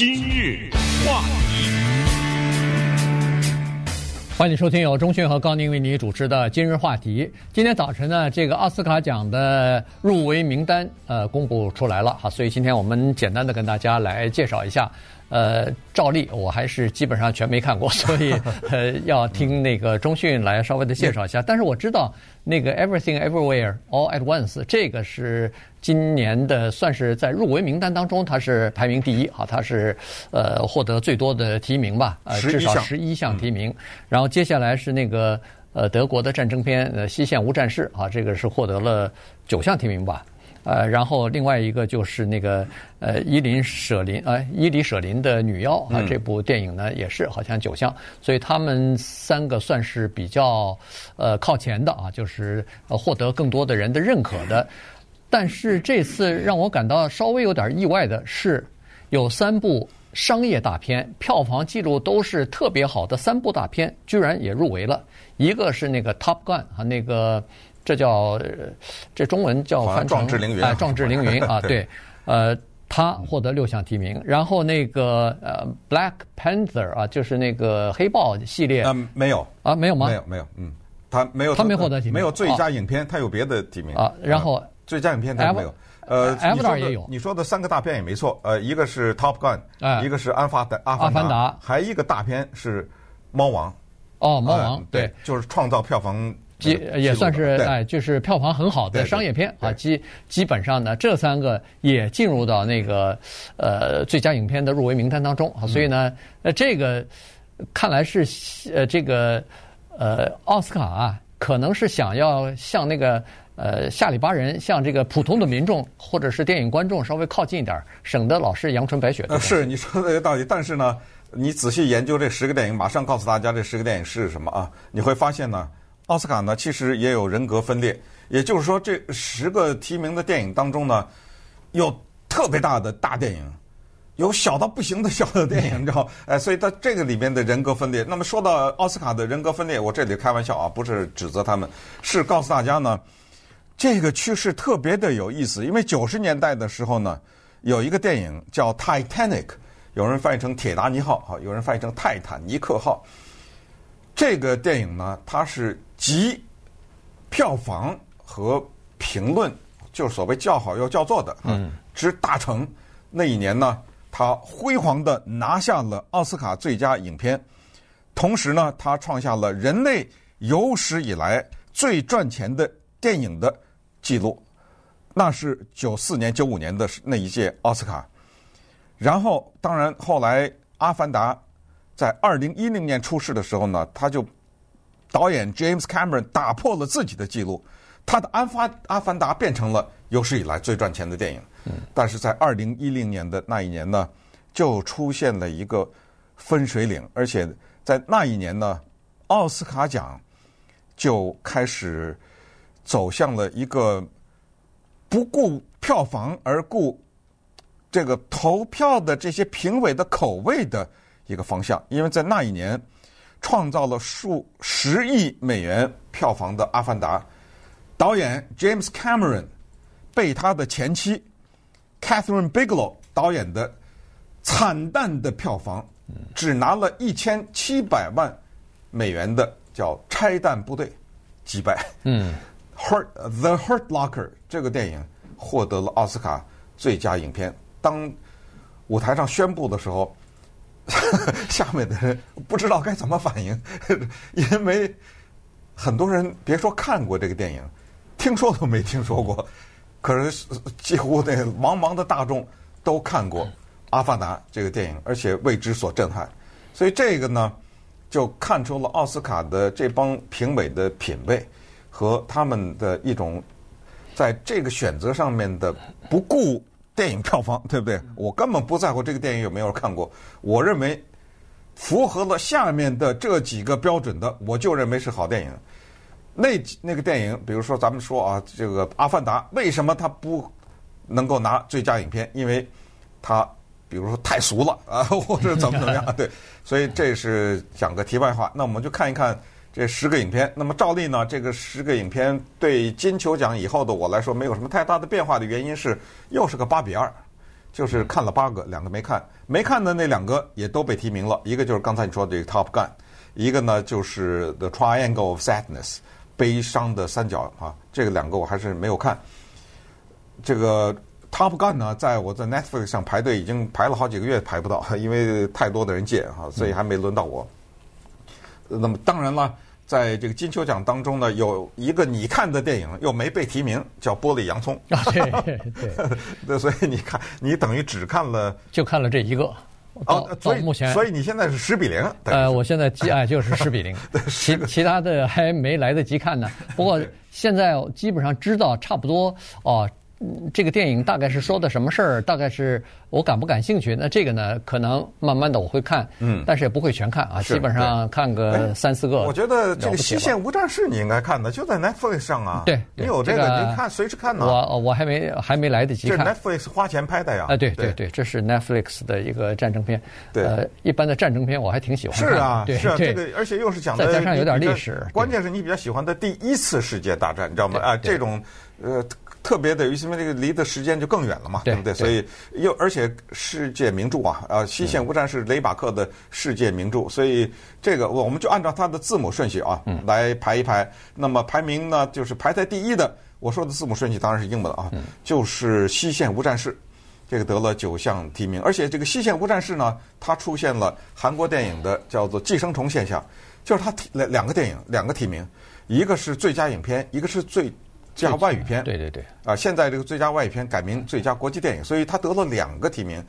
今日话题，欢迎收听由钟讯和高宁为你主持的今日话题。今天早晨呢，这个奥斯卡奖的入围名单呃公布出来了哈，所以今天我们简单的跟大家来介绍一下。呃，照例我还是基本上全没看过，所以呃要听那个中讯来稍微的介绍一下。但是我知道那个 Everything Everywhere All at Once 这个是今年的算是在入围名单当中，它是排名第一啊，它是呃获得最多的提名吧，呃至少十一项提名。然后接下来是那个呃德国的战争片呃西线无战事啊，这个是获得了九项提名吧。呃，然后另外一个就是那个呃伊林舍林呃伊里舍林的女妖啊，这部电影呢也是好像九项，所以他们三个算是比较呃靠前的啊，就是呃获得更多的人的认可的。但是这次让我感到稍微有点意外的是，有三部商业大片票房记录都是特别好的三部大片，居然也入围了。一个是那个 Top Gun 啊，那个。这叫这中文叫翻成壮志凌云啊，壮志凌云 啊，对，呃，他获得六项提名，然后那个呃，Black Panther 啊，就是那个黑豹系列啊，没有啊，没有吗？没有没有，嗯，他没有，他没获得提名，没有最佳影片，他有别的提名啊，然后最佳影片他没有，呃，Avatar 也有，你说的三个大片也没错，呃，一个是 Top Gun，一个是阿发的阿凡达，还一个大片是猫王，哦，猫王，对，就是创造票房。基也算是哎，就是票房很好的商业片啊。基基本上呢，这三个也进入到那个呃最佳影片的入围名单当中啊。所以呢，呃，这个看来是呃这个呃奥斯卡啊，可能是想要向那个呃下里巴人，向这个普通的民众或者是电影观众稍微靠近一点，省得老是阳春白雪。是你说的有道理，但是呢，你仔细研究这十个电影，马上告诉大家这十个电影是什么啊？你会发现呢。奥斯卡呢，其实也有人格分裂，也就是说，这十个提名的电影当中呢，有特别大的大电影，有小到不行的小的电影，你知道？哎，所以它这个里面的人格分裂。那么说到奥斯卡的人格分裂，我这里开玩笑啊，不是指责他们，是告诉大家呢，这个趋势特别的有意思。因为九十年代的时候呢，有一个电影叫《Titanic》，有人翻译成《铁达尼号》啊，有人翻译成《泰坦尼克号》。这个电影呢，它是集票房和评论，就是所谓叫好又叫座的，嗯，之大成。那一年呢，他辉煌的拿下了奥斯卡最佳影片，同时呢，他创下了人类有史以来最赚钱的电影的记录。那是九四年、九五年的那一届奥斯卡。然后，当然后来《阿凡达》。在二零一零年出世的时候呢，他就导演 James Cameron 打破了自己的记录，他的《阿凡阿凡达》变成了有史以来最赚钱的电影。但是在二零一零年的那一年呢，就出现了一个分水岭，而且在那一年呢，奥斯卡奖就开始走向了一个不顾票房而顾这个投票的这些评委的口味的。一个方向，因为在那一年，创造了数十亿美元票房的《阿凡达》，导演 James Cameron 被他的前妻 Catherine Bigelow 导演的惨淡的票房，只拿了一千七百万美元的叫《拆弹部队》击败。嗯，《Hurt The Hurt Locker》这个电影获得了奥斯卡最佳影片。当舞台上宣布的时候。下面的人不知道该怎么反应，因为很多人别说看过这个电影，听说都没听说过。可是几乎那茫茫的大众都看过《阿凡达》这个电影，而且为之所震撼。所以这个呢，就看出了奥斯卡的这帮评委的品味和他们的一种在这个选择上面的不顾。电影票房对不对？我根本不在乎这个电影有没有人看过。我认为符合了下面的这几个标准的，我就认为是好电影。那那个电影，比如说咱们说啊，这个《阿凡达》，为什么它不能够拿最佳影片？因为它比如说太俗了啊，或者怎么怎么样？对，所以这是讲个题外话。那我们就看一看。这十个影片，那么照例呢，这个十个影片对金球奖以后的我来说没有什么太大的变化的原因是，又是个八比二，就是看了八个，两个没看，没看的那两个也都被提名了。一个就是刚才你说的这个 Top Gun，一个呢就是 The Triangle of Sadness，悲伤的三角啊。这个两个我还是没有看。这个 Top Gun 呢，在我在 Netflix 上排队已经排了好几个月排不到，因为太多的人借哈，所以还没轮到我。那么当然了。在这个金球奖当中呢，有一个你看的电影又没被提名，叫《玻璃洋葱》。啊对对 对，所以你看，你等于只看了，就看了这一个。哦，所以目前，所以你现在是十比零。呃，我现在基哎 就是十比零，其其他的还没来得及看呢。不过现在基本上知道差不多哦。这个电影大概是说的什么事儿？大概是我感不感兴趣？那这个呢，可能慢慢的我会看，嗯，但是也不会全看啊，基本上看个三四个。我觉得这个《西线无战事》你应该看的，就在 Netflix 上啊。对，你有这个，你看随时看呢。我我还没还没来得及看。Netflix 花钱拍的呀。啊，对对对，这是 Netflix 的一个战争片。对，呃，一般的战争片我还挺喜欢。是啊，是啊，这个而且又是讲的，再加上有点历史。关键是你比较喜欢的第一次世界大战，你知道吗？啊，这种呃。特别的，因为这个离的时间就更远了嘛，对，对不对？所以又而且世界名著啊，呃，《西线无战事》雷巴克的世界名著，所以这个我们就按照它的字母顺序啊来排一排。那么排名呢，就是排在第一的，我说的字母顺序当然是英文啊，就是《西线无战事》，这个得了九项提名，而且这个《西线无战事》呢，它出现了韩国电影的叫做寄生虫现象，就是它提两两个电影两个提名，一个是最佳影片，一个是最。最佳外语片，对对对，啊，现在这个最佳外语片改名最佳国际电影，所以他得了两个提名。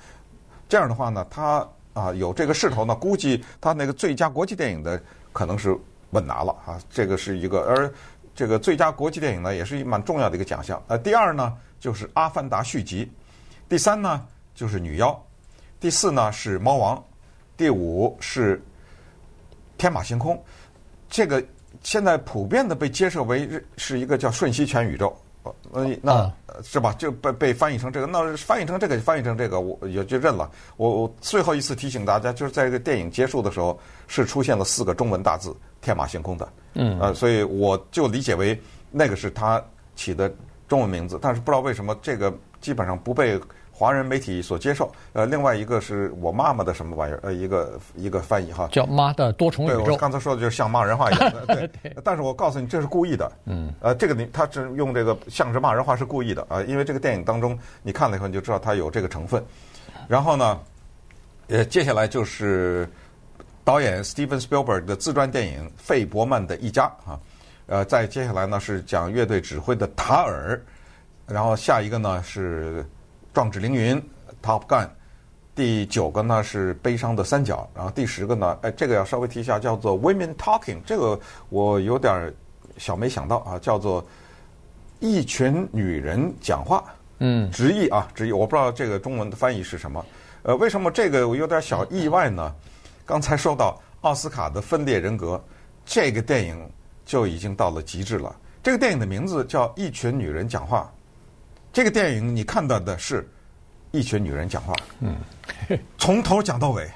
这样的话呢，他啊有这个势头呢，估计他那个最佳国际电影的可能是稳拿了啊，这个是一个。而这个最佳国际电影呢，也是一蛮重要的一个奖项。呃，第二呢就是《阿凡达》续集，第三呢就是《女妖》，第四呢是《猫王》，第五是《天马行空》，这个。现在普遍的被接受为是一个叫瞬息全宇宙，呃，那是吧？就被被翻译成这个，那翻译成这个，翻译成这个，我也就认了。我我最后一次提醒大家，就是在这个电影结束的时候，是出现了四个中文大字“天马行空”的，嗯，呃，所以我就理解为那个是他起的中文名字，但是不知道为什么这个基本上不被。华人媒体所接受，呃，另外一个是我妈妈的什么玩意儿，呃，一个一个翻译哈，叫妈的多重宇宙。对，我刚才说的就是像骂人话一样的，对。对但是我告诉你，这是故意的。嗯。呃，这个你他只用这个像是骂人话是故意的啊、呃，因为这个电影当中你看了以后你就知道它有这个成分。然后呢，呃，接下来就是导演 Steven Spielberg 的自传电影《费伯曼的一家》啊，呃，再接下来呢是讲乐队指挥的塔尔，然后下一个呢是。壮志凌云，Top Gun，第九个呢是悲伤的三角，然后第十个呢，哎，这个要稍微提一下，叫做 Women Talking，这个我有点小没想到啊，叫做一群女人讲话，嗯，直译啊，直译，我不知道这个中文的翻译是什么，呃，为什么这个我有点小意外呢？刚才说到奥斯卡的分裂人格，这个电影就已经到了极致了。这个电影的名字叫《一群女人讲话》。这个电影你看到的是一群女人讲话，嗯，从头讲到尾，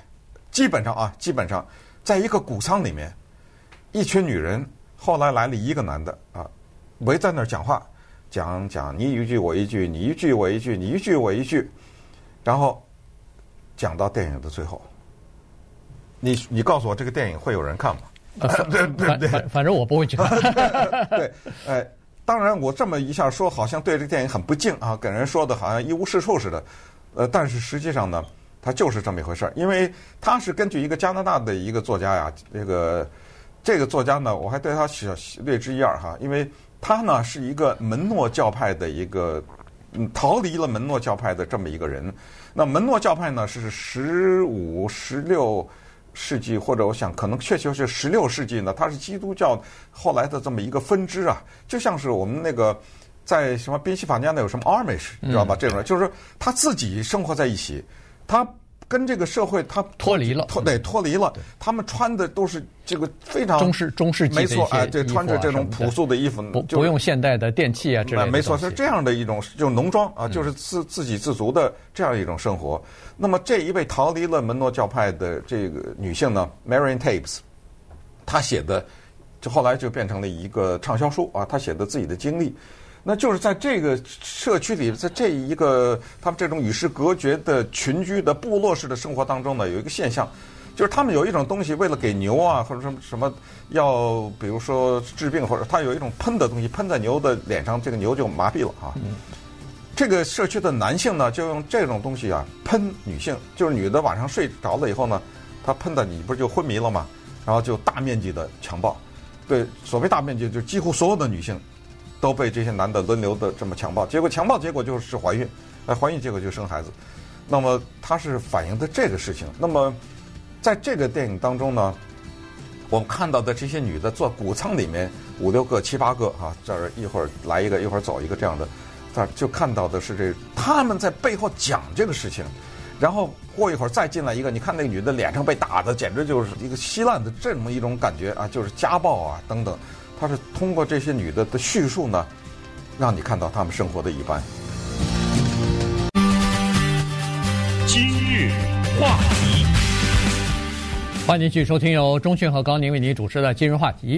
基本上啊，基本上在一个谷仓里面，一群女人，后来来了一个男的啊，围在那儿讲话，讲讲你一句我一句，你一句我一句，你一句我一句，然后讲到电影的最后，你你告诉我这个电影会有人看吗？对对对，反正我不会去看。对，哎。当然，我这么一下说，好像对这个电影很不敬啊，给人说的好像一无是处似的。呃，但是实际上呢，它就是这么一回事儿。因为它是根据一个加拿大的一个作家呀，这个这个作家呢，我还对他小略知一二哈，因为他呢是一个门诺教派的一个，嗯，逃离了门诺教派的这么一个人。那门诺教派呢是十五、十六。世纪或者我想可能确实是十六世纪呢，它是基督教后来的这么一个分支啊，就像是我们那个在什么宾夕法尼亚那有什么 Amish，你知道吧？这种人就是他自己生活在一起，他。跟这个社会他脱离了，脱对脱离了。他们穿的都是这个非常中式中世纪的一些衣服啊，没错，哎，对，穿着这种朴素的衣服，不不用现代的电器啊之类的。没错，是这样的一种，就是农庄啊，就是自自给自足的这样一种生活。那么这一位逃离了门诺教派的这个女性呢，Marion Tapes，她写的就后来就变成了一个畅销书啊，她写的自己的经历。那就是在这个社区里，在这一个他们这种与世隔绝的群居的部落式的生活当中呢，有一个现象，就是他们有一种东西，为了给牛啊或者什么什么要，比如说治病或者他有一种喷的东西喷在牛的脸上，这个牛就麻痹了啊。嗯。这个社区的男性呢，就用这种东西啊喷女性，就是女的晚上睡着了以后呢，他喷的你不是就昏迷了吗？然后就大面积的强暴。对，所谓大面积，就是几乎所有的女性。都被这些男的轮流的这么强暴，结果强暴结果就是怀孕，呃，怀孕结果就生孩子。那么他是反映的这个事情。那么在这个电影当中呢，我们看到的这些女的坐谷仓里面五六个、七八个啊，这儿一会儿来一个，一会儿走一个这样的，这儿就看到的是这他们在背后讲这个事情。然后过一会儿再进来一个，你看那个女的脸上被打的简直就是一个稀烂的这么一种感觉啊，就是家暴啊等等。他是通过这些女的的叙述呢，让你看到她们生活的一般。今日话题，欢迎继续收听由钟迅和高宁为您主持的《今日话题》。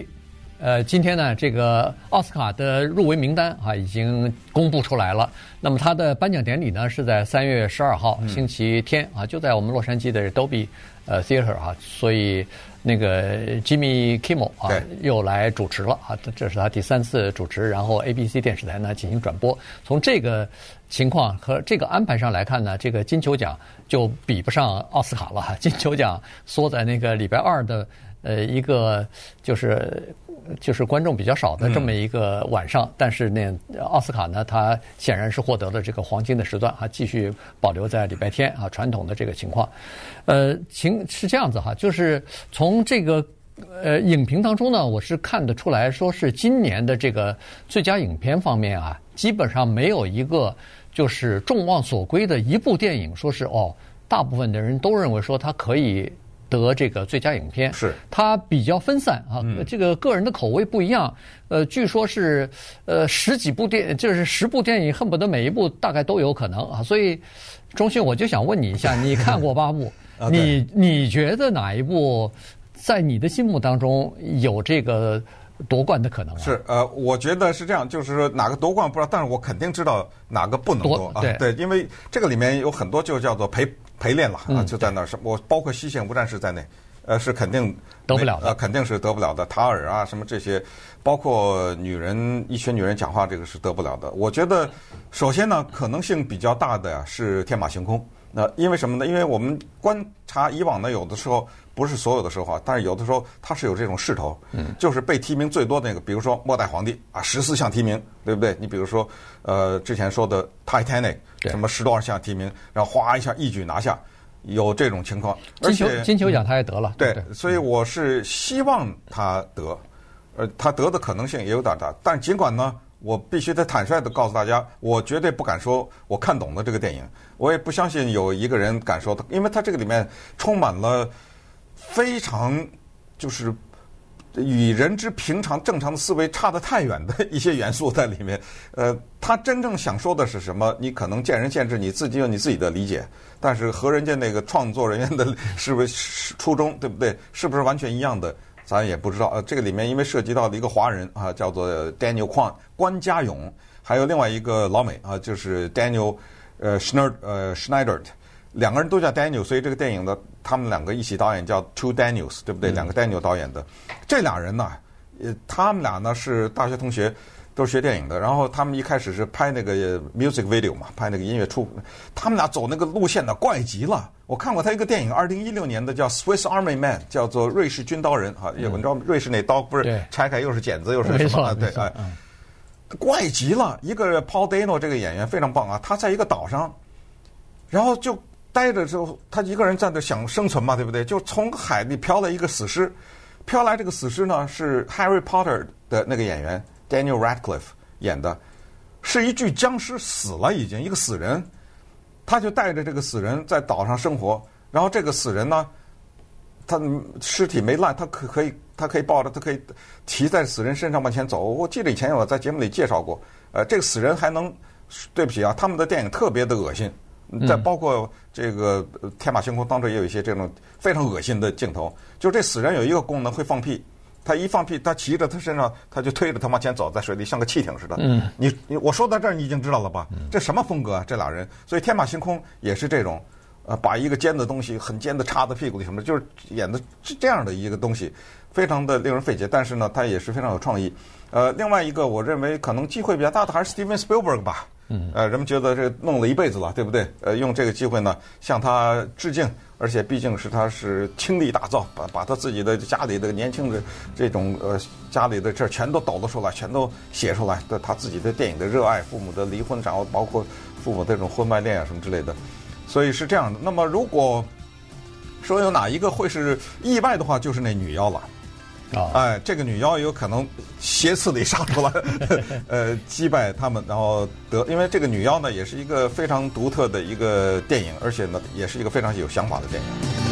呃，今天呢，这个奥斯卡的入围名单啊已经公布出来了。那么他的颁奖典礼呢是在三月十二号星期天啊，就在我们洛杉矶的 Dolby 呃 Theater 啊，所以。那个 Jimmy Kimmel 啊，又来主持了啊，这是他第三次主持，然后 ABC 电视台呢进行转播。从这个情况和这个安排上来看呢，这个金球奖就比不上奥斯卡了哈。金球奖缩在那个礼拜二的呃一个就是。就是观众比较少的这么一个晚上，嗯、但是呢，奥斯卡呢，它显然是获得了这个黄金的时段啊，继续保留在礼拜天啊，传统的这个情况。呃，情是这样子哈，就是从这个呃影评当中呢，我是看得出来说是今年的这个最佳影片方面啊，基本上没有一个就是众望所归的一部电影，说是哦，大部分的人都认为说它可以。得这个最佳影片，是它比较分散啊，嗯、这个个人的口味不一样。呃，据说是呃十几部电，就是十部电影，恨不得每一部大概都有可能啊。所以，钟迅，我就想问你一下，你看过八部，啊、你你觉得哪一部在你的心目当中有这个夺冠的可能啊？是呃，我觉得是这样，就是说哪个夺冠不知道，但是我肯定知道哪个不能夺啊。对，因为这个里面有很多就叫做陪。陪练了啊，就在那儿是，我包括西线无战事在内，呃，是肯定得不了的，呃，肯定是得不了的。塔尔啊，什么这些，包括女人一群女人讲话，这个是得不了的。我觉得，首先呢，可能性比较大的呀是天马行空。那因为什么呢？因为我们观察以往呢，有的时候不是所有的时候啊，但是有的时候它是有这种势头，嗯，就是被提名最多的那个，比如说末代皇帝啊，十四项提名，对不对？你比如说，呃，之前说的 Titanic。什么十多二项提名，然后哗一下一举拿下，有这种情况。金球金球奖他也得了，对，所以我是希望他得，呃，他得的可能性也有点大。但尽管呢，我必须得坦率的告诉大家，我绝对不敢说我看懂了这个电影，我也不相信有一个人敢说的，因为他这个里面充满了非常就是。与人之平常正常的思维差得太远的一些元素在里面，呃，他真正想说的是什么？你可能见仁见智，你自己有你自己的理解。但是和人家那个创作人员的是不是初衷，对不对？是不是完全一样的？咱也不知道。呃，这个里面因为涉及到的一个华人啊，叫做 Daniel Kwan 关家勇，还有另外一个老美啊，就是 Daniel 呃 Schneider 呃 Schneider。两个人都叫 Daniel，所以这个电影的他们两个一起导演叫 Two Daniels，对不对？两个 Daniel 导演的这俩人呢，呃，他们俩呢是大学同学，都是学电影的。然后他们一开始是拍那个 music video 嘛，拍那个音乐出。他们俩走那个路线呢，怪极了。我看过他一个电影，二零一六年的叫 Swiss Army Man，叫做瑞士军刀人哈。你知道瑞士那刀不是拆开又是剪子又是什么？对，哎，怪极了。一个 Paul Dano 这个演员非常棒啊，他在一个岛上，然后就。待着之后，他一个人在那想生存嘛，对不对？就从海里飘来一个死尸，飘来这个死尸呢是 Harry Potter 的那个演员 Daniel Radcliffe 演的，是一具僵尸死了已经一个死人，他就带着这个死人在岛上生活，然后这个死人呢，他尸体没烂，他可可以他可以抱着，他可以骑在死人身上往前走。我记得以前我在节目里介绍过，呃，这个死人还能，对不起啊，他们的电影特别的恶心。再包括这个天马行空当中也有一些这种非常恶心的镜头，就是这死人有一个功能会放屁，他一放屁，他骑着他身上，他就推着他往前走，在水里像个汽艇似的。嗯，你你我说到这儿，你已经知道了吧？这什么风格啊？这俩人，所以天马行空也是这种，呃，把一个尖的东西很尖的插在屁股里什么，就是演的是这样的一个东西，非常的令人费解。但是呢，他也是非常有创意。呃，另外一个我认为可能机会比较大的还是 Steven Spielberg 吧。嗯，呃，人们觉得这弄了一辈子了，对不对？呃，用这个机会呢，向他致敬，而且毕竟是他是倾力打造，把把他自己的家里的年轻的这种呃家里的事儿全都抖了出来，全都写出来对他自己的电影的热爱，父母的离婚，然后包括父母这种婚外恋啊什么之类的，所以是这样的。那么如果说有哪一个会是意外的话，就是那女妖了。啊，哎，这个女妖有可能斜刺里杀出来，呃，击败他们，然后得，因为这个女妖呢，也是一个非常独特的一个电影，而且呢，也是一个非常有想法的电影。